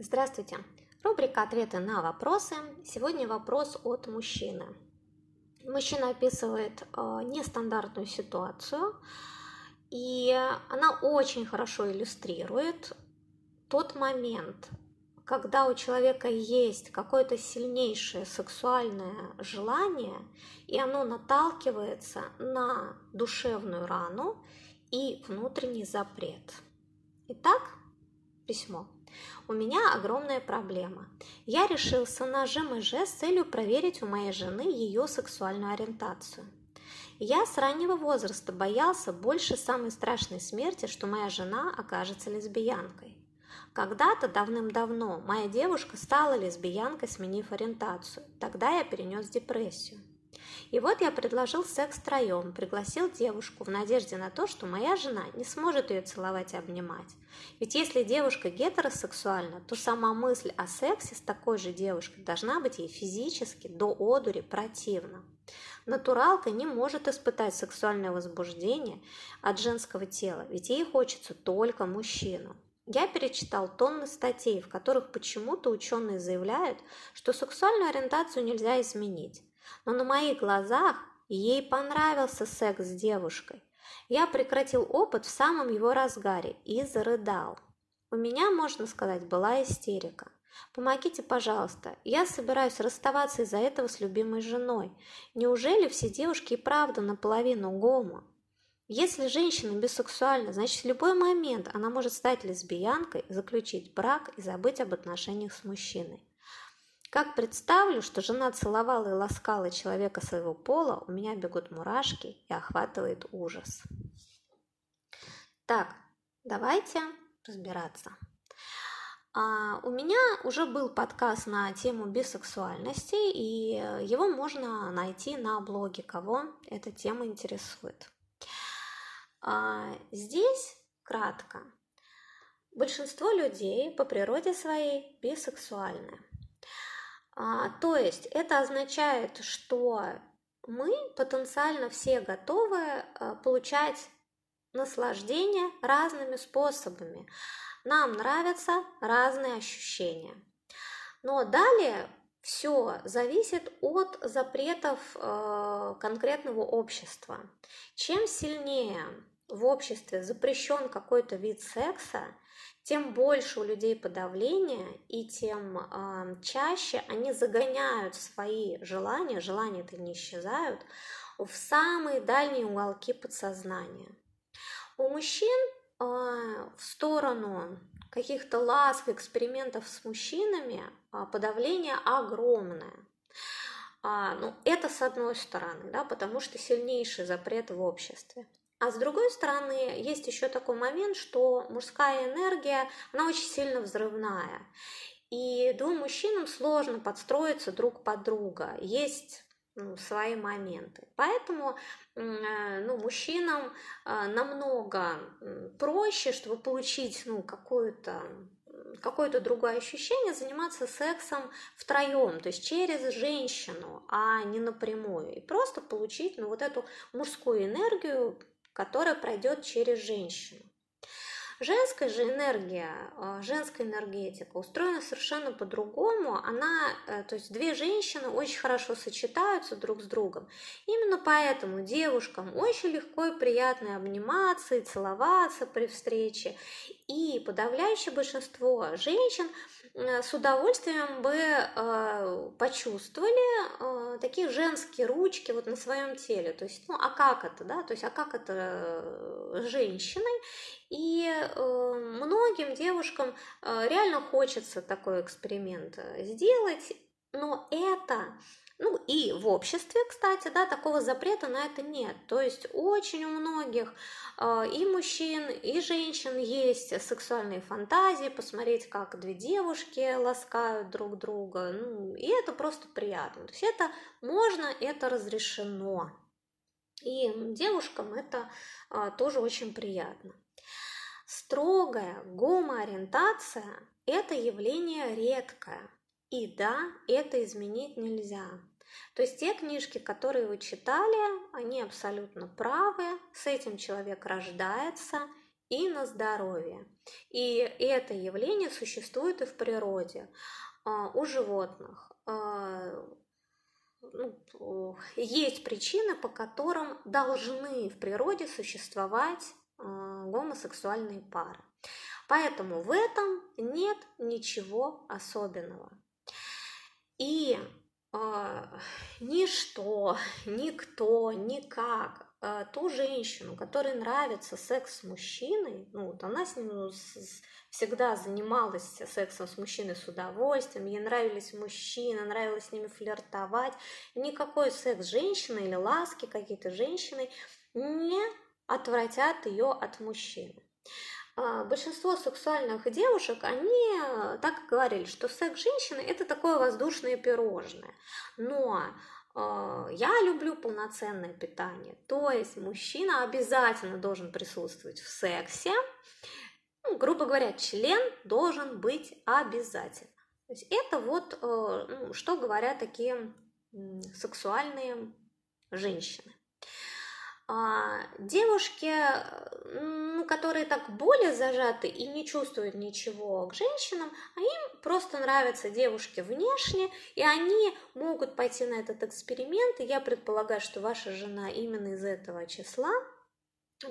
Здравствуйте! Рубрика «Ответы на вопросы». Сегодня вопрос от мужчины. Мужчина описывает э, нестандартную ситуацию, и она очень хорошо иллюстрирует тот момент, когда у человека есть какое-то сильнейшее сексуальное желание, и оно наталкивается на душевную рану и внутренний запрет. Итак, письмо. У меня огромная проблема. Я решился на ЖМЖ с целью проверить у моей жены ее сексуальную ориентацию. Я с раннего возраста боялся больше самой страшной смерти, что моя жена окажется лесбиянкой. Когда-то давным-давно моя девушка стала лесбиянкой, сменив ориентацию. Тогда я перенес депрессию. И вот я предложил секс втроем, пригласил девушку в надежде на то, что моя жена не сможет ее целовать и обнимать. Ведь если девушка гетеросексуальна, то сама мысль о сексе с такой же девушкой должна быть ей физически до одури противна. Натуралка не может испытать сексуальное возбуждение от женского тела, ведь ей хочется только мужчину. Я перечитал тонны статей, в которых почему-то ученые заявляют, что сексуальную ориентацию нельзя изменить. Но на моих глазах ей понравился секс с девушкой. Я прекратил опыт в самом его разгаре и зарыдал. У меня, можно сказать, была истерика. Помогите, пожалуйста, я собираюсь расставаться из-за этого с любимой женой. Неужели все девушки и правда наполовину гомо? Если женщина бисексуальна, значит в любой момент она может стать лесбиянкой, заключить брак и забыть об отношениях с мужчиной. Как представлю, что жена целовала и ласкала человека своего пола, у меня бегут мурашки и охватывает ужас. Так, давайте разбираться. А, у меня уже был подкаст на тему бисексуальности, и его можно найти на блоге, кого эта тема интересует. А, здесь кратко. Большинство людей по природе своей бисексуальны. А, то есть это означает, что мы потенциально все готовы а, получать наслаждение разными способами. Нам нравятся разные ощущения. Но далее все зависит от запретов э, конкретного общества. Чем сильнее в обществе запрещен какой-то вид секса, тем больше у людей подавления, и тем э, чаще они загоняют свои желания, желания это не исчезают, в самые дальние уголки подсознания. У мужчин э, в сторону каких-то ласк, экспериментов с мужчинами э, подавление огромное. А, ну, это с одной стороны, да, потому что сильнейший запрет в обществе. А с другой стороны, есть еще такой момент, что мужская энергия, она очень сильно взрывная. И двум мужчинам сложно подстроиться друг под друга. Есть ну, свои моменты. Поэтому э, ну, мужчинам э, намного проще, чтобы получить ну, какое-то какое-то другое ощущение заниматься сексом втроем, то есть через женщину, а не напрямую, и просто получить ну, вот эту мужскую энергию которая пройдет через женщину. Женская же энергия, э, женская энергетика устроена совершенно по-другому. Она, э, то есть две женщины очень хорошо сочетаются друг с другом. Именно поэтому девушкам очень легко и приятно обниматься и целоваться при встрече. И подавляющее большинство женщин с удовольствием бы э, почувствовали э, такие женские ручки вот на своем теле. То есть, ну, а как это, да? То есть, а как это э, женщиной? И э, многим девушкам э, реально хочется такой эксперимент э, сделать, но это ну и в обществе, кстати, да, такого запрета на это нет. То есть очень у многих э, и мужчин, и женщин есть сексуальные фантазии, посмотреть, как две девушки ласкают друг друга. Ну, и это просто приятно. То есть это можно, это разрешено. И девушкам это э, тоже очень приятно. Строгая гомоориентация – это явление редкое. И да, это изменить нельзя. То есть те книжки, которые вы читали, они абсолютно правы, с этим человек рождается, и на здоровье. И это явление существует и в природе. А, у животных а, ну, есть причины, по которым должны в природе существовать а, гомосексуальные пары. Поэтому в этом нет ничего особенного. И ничто, никто, никак э, ту женщину, которой нравится секс с мужчиной, ну вот она с ним ну, всегда занималась сексом с мужчиной с удовольствием, ей нравились мужчины, нравилось с ними флиртовать, никакой секс с женщиной или ласки какие-то женщины не отвратят ее от мужчины. А, большинство сексуальных девушек, они э, так говорили, что секс женщины это такое воздушное пирожное. Но э, я люблю полноценное питание. То есть мужчина обязательно должен присутствовать в сексе. Ну, грубо говоря, член должен быть обязательно. То есть это вот, э, ну, что говорят такие сексуальные женщины. А, девушки, ну, которые так более зажаты и не чувствуют ничего к женщинам, а им просто нравятся девушки внешне, и они могут пойти на этот эксперимент, и я предполагаю, что ваша жена именно из этого числа,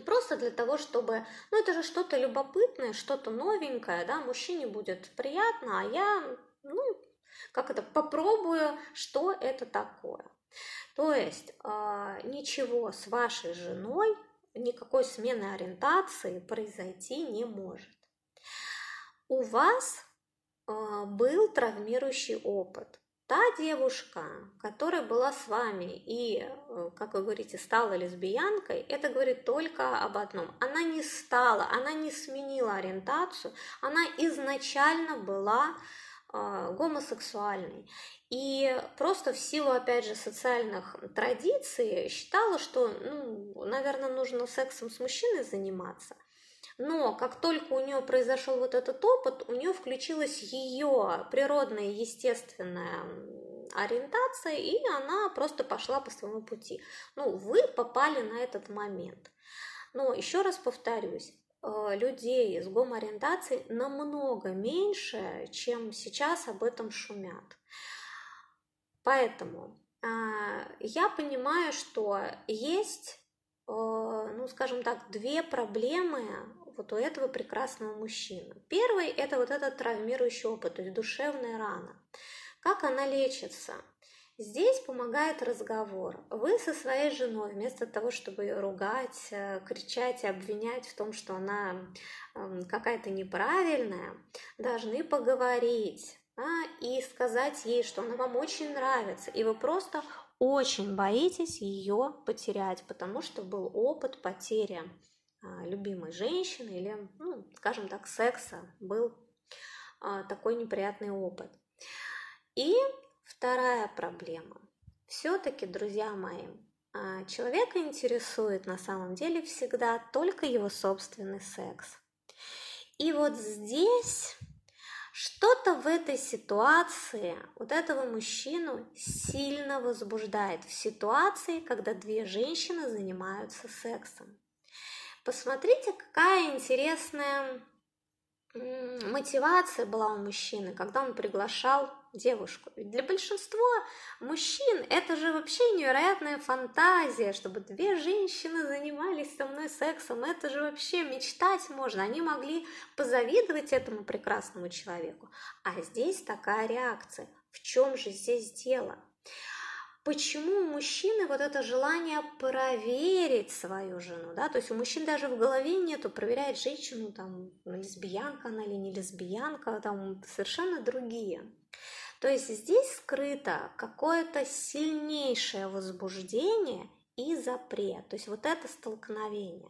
Просто для того, чтобы, ну это же что-то любопытное, что-то новенькое, да, мужчине будет приятно, а я, ну, как это, попробую, что это такое. То есть а, ничего с вашей женой, никакой смены ориентации произойти не может. У вас а, был травмирующий опыт. Та девушка, которая была с вами и, э, как вы говорите, стала лесбиянкой, это говорит только об одном. Она не стала, она не сменила ориентацию, она изначально была гомосексуальной. И просто в силу, опять же, социальных традиций считала, что, ну, наверное, нужно сексом с мужчиной заниматься. Но как только у нее произошел вот этот опыт, у нее включилась ее природная, естественная ориентация, и она просто пошла по своему пути. Ну, вы попали на этот момент. Но еще раз повторюсь, людей с гомоориентацией намного меньше, чем сейчас об этом шумят. Поэтому а, я понимаю, что есть, э, ну, скажем так, две проблемы вот у этого прекрасного мужчины. Первый – это вот этот травмирующий опыт, то есть душевная рана. Как она лечится? Здесь помогает разговор. Вы со своей женой, вместо того, чтобы ее ругать, э, кричать и обвинять в том, что она эм, какая-то неправильная, должны поговорить а, и сказать ей, что она вам очень нравится, и вы просто очень боитесь ее потерять, потому что был опыт потери а, любимой женщины или, ну, скажем так, секса, был а, такой неприятный опыт. И вторая проблема. Все-таки, друзья мои, а, человека интересует на самом деле всегда только его собственный секс. И вот здесь что-то в этой ситуации вот этого мужчину сильно возбуждает в ситуации, когда две женщины занимаются сексом. Посмотрите, какая интересная мотивация была у мужчины, когда он приглашал девушку. Ведь для большинства мужчин это же вообще невероятная фантазия, чтобы две женщины занимались со мной сексом. Это же вообще мечтать можно. Они могли позавидовать этому прекрасному человеку. А здесь такая реакция. В чем же здесь дело? почему у мужчины вот это желание проверить свою жену, да, то есть у мужчин даже в голове нету проверять женщину, там, лесбиянка она или не лесбиянка, там совершенно другие. То есть здесь скрыто какое-то сильнейшее возбуждение и запрет, то есть вот это столкновение.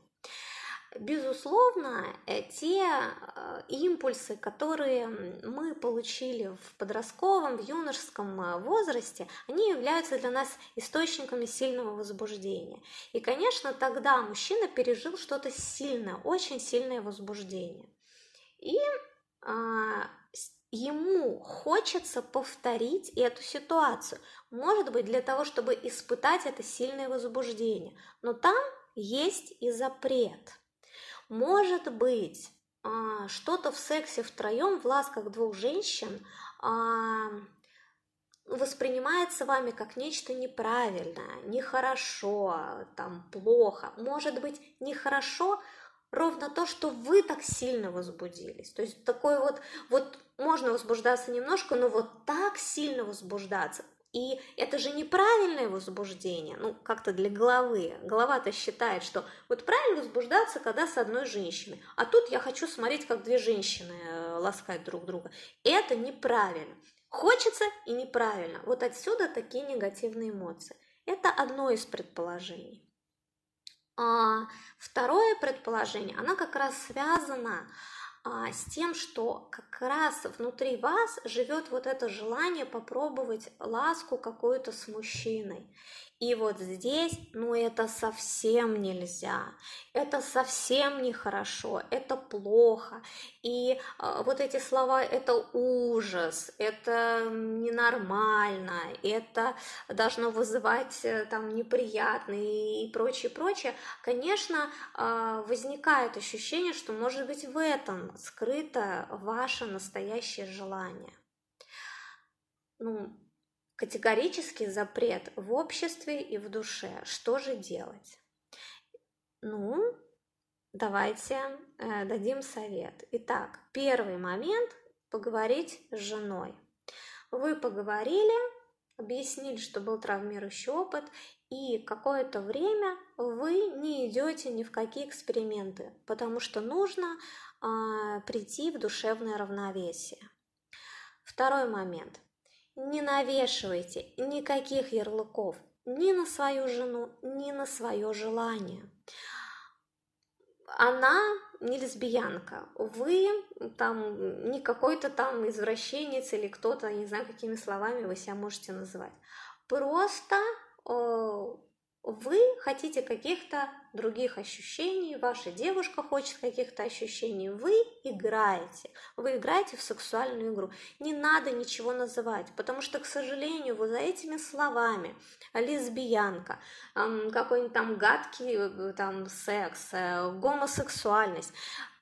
Безусловно, э, те э, импульсы, которые мы получили в подростковом, в юношеском э, возрасте, они являются для нас источниками сильного возбуждения. И, конечно, тогда мужчина пережил что-то сильное, очень сильное возбуждение. И а, ему хочется повторить эту ситуацию. Может быть, для того, чтобы испытать это сильное возбуждение. Но там есть и запрет. Может быть, а, что-то в сексе втроем, в ласках двух женщин а, воспринимается вами как нечто неправильное, нехорошо, там, плохо. Может быть, нехорошо ровно то, что вы так сильно возбудились. То есть такой вот, вот можно возбуждаться немножко, но вот так сильно возбуждаться. И это же неправильное возбуждение, ну, как-то для головы. Голова-то считает, что вот правильно возбуждаться, когда с одной женщиной. А тут я хочу смотреть, как две женщины э, ласкают друг друга. Это неправильно. Хочется и неправильно. Вот отсюда такие негативные эмоции. Это одно из предположений. А второе предположение, оно как раз связано а, с тем, что как раз внутри вас живет вот это желание попробовать ласку какую-то с мужчиной. И вот здесь, ну это совсем нельзя, это совсем нехорошо, это плохо. И э, вот эти слова это ужас, это ненормально, это должно вызывать э, там неприятные и прочее, прочее. Конечно, э, возникает ощущение, что может быть в этом скрыто ваше настоящее желание. Ну, Категорический запрет в обществе и в душе. Что же делать? Ну, давайте э, дадим совет. Итак, первый момент – поговорить с женой. Вы поговорили, объяснили, что был травмирующий опыт, и какое-то время вы не идете ни в какие эксперименты, потому что нужно э, прийти в душевное равновесие. Второй момент – не навешивайте никаких ярлыков ни на свою жену, ни на свое желание. Она не лесбиянка, вы там не какой-то там извращенец или кто-то, не знаю, какими словами вы себя можете называть. Просто э, вы хотите каких-то других ощущений, ваша девушка хочет каких-то ощущений, вы играете, вы играете в сексуальную игру. Не надо ничего называть, потому что, к сожалению, вы за этими словами лесбиянка, какой-нибудь там гадкий э, там секс, э, гомосексуальность,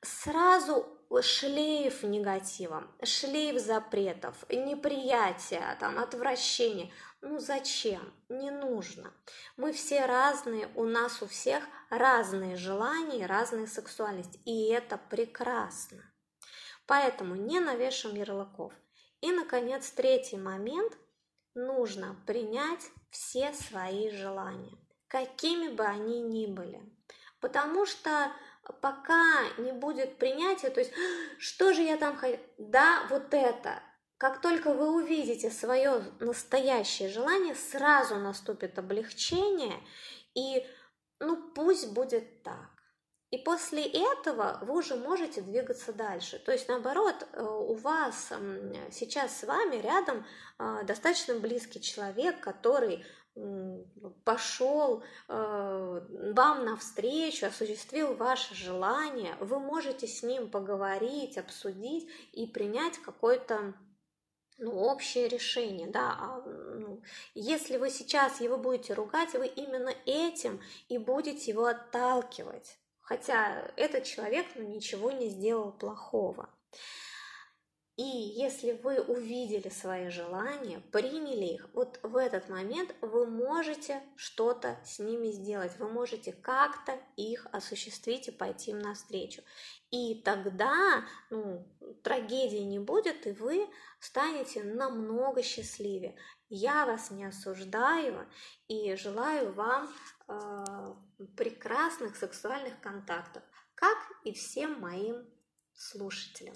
сразу шлейф негатива, шлейф запретов, неприятия, там, отвращения. Ну зачем? Не нужно. Мы все разные, у нас у всех разные желания, разные сексуальности, и это прекрасно. Поэтому не навешиваем ярлыков. И, наконец, третий момент. Нужно принять все свои желания, какими бы они ни были. Потому что пока не будет принятия, то есть, что же я там хочу? Да, вот это, как только вы увидите свое настоящее желание, сразу наступит облегчение, и ну пусть будет так. И после этого вы уже можете двигаться дальше. То есть, наоборот, э, у вас сейчас с вами рядом э, достаточно близкий человек, который пошел э, вам навстречу, осуществил ваше желание, вы можете с ним поговорить, обсудить и принять какой-то ну, общее решение, да, а, ну, если вы сейчас его будете ругать, вы именно этим и будете его отталкивать, хотя этот человек ну, ничего не сделал плохого. И если вы увидели свои желания, приняли их, вот в этот момент вы можете что-то с ними сделать, вы можете как-то их осуществить и пойти им навстречу. И тогда ну, трагедии не будет, и вы станете намного счастливее. Я вас не осуждаю и желаю вам э, прекрасных сексуальных контактов, как и всем моим слушателям.